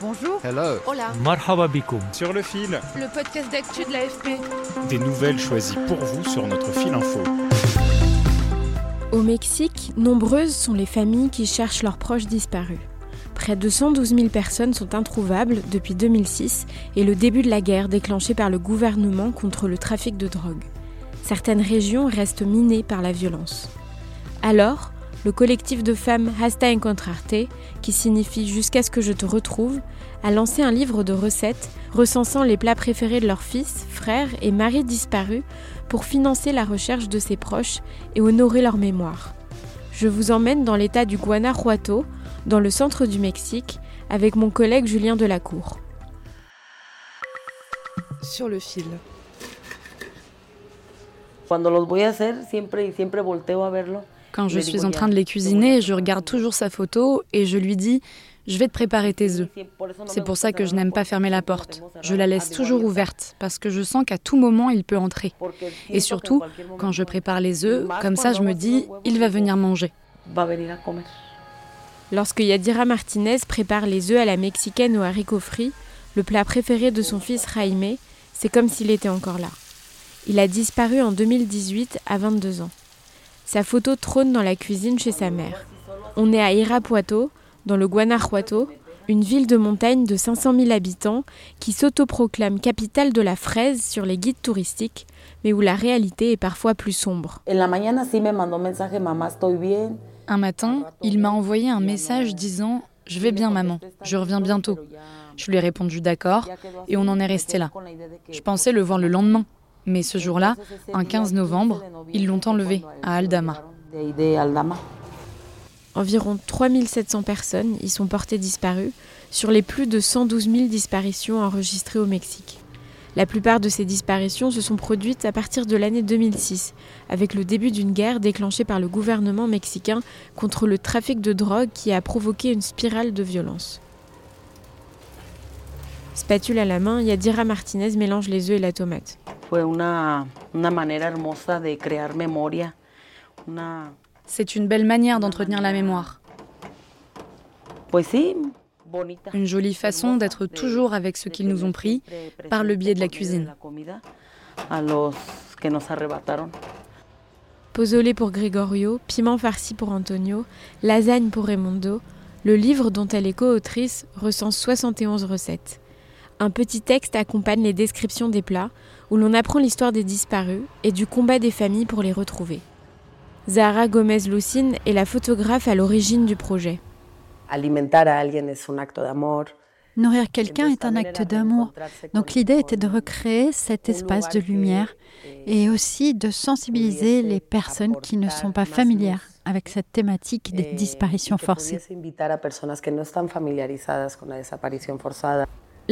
Bonjour. Hello. Hola. Marhaba bikoum. sur le fil, Le podcast d'actu de l'AFP. Des nouvelles choisies pour vous sur notre fil info. Au Mexique, nombreuses sont les familles qui cherchent leurs proches disparus. Près de 112 000 personnes sont introuvables depuis 2006 et le début de la guerre déclenchée par le gouvernement contre le trafic de drogue. Certaines régions restent minées par la violence. Alors, le collectif de femmes Hasta Encontrarte, qui signifie Jusqu'à ce que je te retrouve, a lancé un livre de recettes recensant les plats préférés de leurs fils, frères et maris disparus pour financer la recherche de ses proches et honorer leur mémoire. Je vous emmène dans l'état du Guanajuato, dans le centre du Mexique, avec mon collègue Julien Delacour. Sur le fil. Cuando los voy a hacer, siempre y siempre volteo a verlo. Quand je suis en train de les cuisiner, je regarde toujours sa photo et je lui dis Je vais te préparer tes œufs. C'est pour ça que je n'aime pas fermer la porte. Je la laisse toujours ouverte parce que je sens qu'à tout moment il peut entrer. Et surtout, quand je prépare les œufs, comme ça je me dis Il va venir manger. Va a venir a comer. Lorsque Yadira Martinez prépare les œufs à la mexicaine aux haricots frits, le plat préféré de son fils Jaime, c'est comme s'il était encore là. Il a disparu en 2018 à 22 ans. Sa photo trône dans la cuisine chez sa mère. On est à Irapuato, dans le Guanajuato, une ville de montagne de 500 000 habitants qui s'autoproclame capitale de la fraise sur les guides touristiques, mais où la réalité est parfois plus sombre. Un matin, il m'a envoyé un message disant Je vais bien, maman, je reviens bientôt. Je lui ai répondu d'accord et on en est resté là. Je pensais le voir le lendemain, mais ce jour-là, un 15 novembre, ils l'ont enlevé à Aldama. Environ 3700 personnes y sont portées disparues sur les plus de 112 000 disparitions enregistrées au Mexique. La plupart de ces disparitions se sont produites à partir de l'année 2006, avec le début d'une guerre déclenchée par le gouvernement mexicain contre le trafic de drogue qui a provoqué une spirale de violence. Spatule à la main, Yadira Martinez mélange les œufs et la tomate. Fue una, una manera hermosa de crear memoria. Una, C'est une belle manière d'entretenir la mémoire. pues sí, bonita. Une jolie façon d'être toujours avec ceux qui nous ont pris par le biais de la cuisine. Pozole pour Gregorio, piment farci pour Antonio, lasagne pour Raimondo, le livre dont elle est co-autrice recense 71 recettes. Un petit texte accompagne les descriptions des plats, où l'on apprend l'histoire des disparus et du combat des familles pour les retrouver. Zahara Gomez-Lucine est la photographe à l'origine du projet. Alimentar a alguien es un acto d'amor. Nourrir quelqu'un est un acte d'amour. Donc l'idée était de recréer cet espace de lumière et aussi de sensibiliser les personnes qui ne sont pas familières avec cette thématique des disparitions forcées.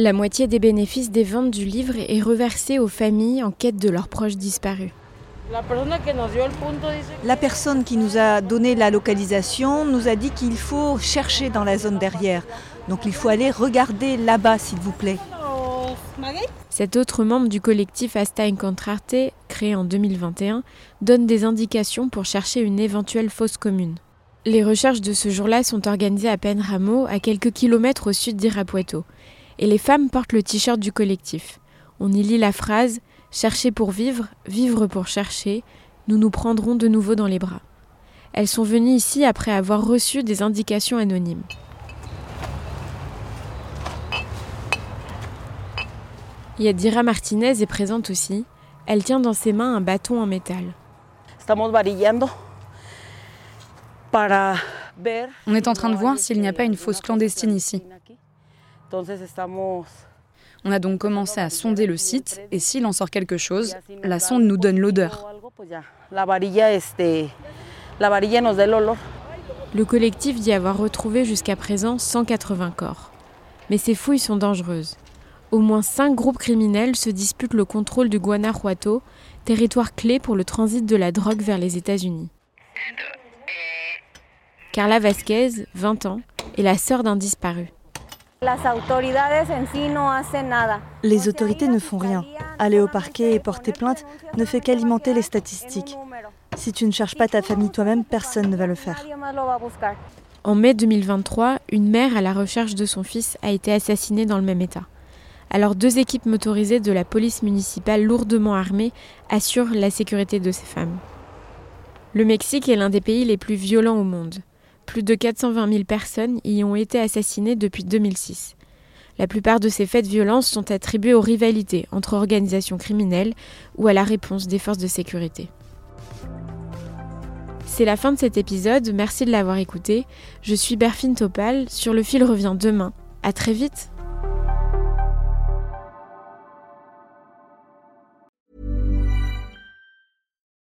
La moitié des bénéfices des ventes du livre est reversée aux familles en quête de leurs proches disparus. La personne qui nous a donné la localisation nous a dit qu'il faut chercher dans la zone derrière. Donc il faut aller regarder là-bas, s'il vous plaît. Cet autre membre du collectif Hasta Encontrarte, créé en 2021, donne des indications pour chercher une éventuelle fosse commune. Les recherches de ce jour-là sont organisées à Penramo, à quelques kilomètres au sud d'Irapuato. Et les femmes portent le t-shirt du collectif. On y lit la phrase Chercher pour vivre, vivre pour chercher, nous nous prendrons de nouveau dans les bras. Elles sont venues ici après avoir reçu des indications anonymes. Yadira Martinez est présente aussi. Elle tient dans ses mains un bâton en métal. On est en train de voir s'il n'y a pas une fosse clandestine ici. On a donc commencé à sonder le site et s'il en sort quelque chose, la sonde nous donne l'odeur. Le collectif dit avoir retrouvé jusqu'à présent 180 corps. Mais ces fouilles sont dangereuses. Au moins cinq groupes criminels se disputent le contrôle du Guanajuato, territoire clé pour le transit de la drogue vers les États-Unis. Carla Vasquez, 20 ans, est la sœur d'un disparu. Les autorités ne font rien. Aller au parquet et porter plainte ne fait qu'alimenter les statistiques. Si tu ne cherches pas ta famille toi-même, personne ne va le faire. En mai 2023, une mère à la recherche de son fils a été assassinée dans le même état. Alors deux équipes motorisées de la police municipale lourdement armées assurent la sécurité de ces femmes. Le Mexique est l'un des pays les plus violents au monde. Plus de 420 000 personnes y ont été assassinées depuis 2006. La plupart de ces faits de violence sont attribués aux rivalités entre organisations criminelles ou à la réponse des forces de sécurité. C'est la fin de cet épisode, merci de l'avoir écouté. Je suis Berfine Topal, sur le fil revient demain. À très vite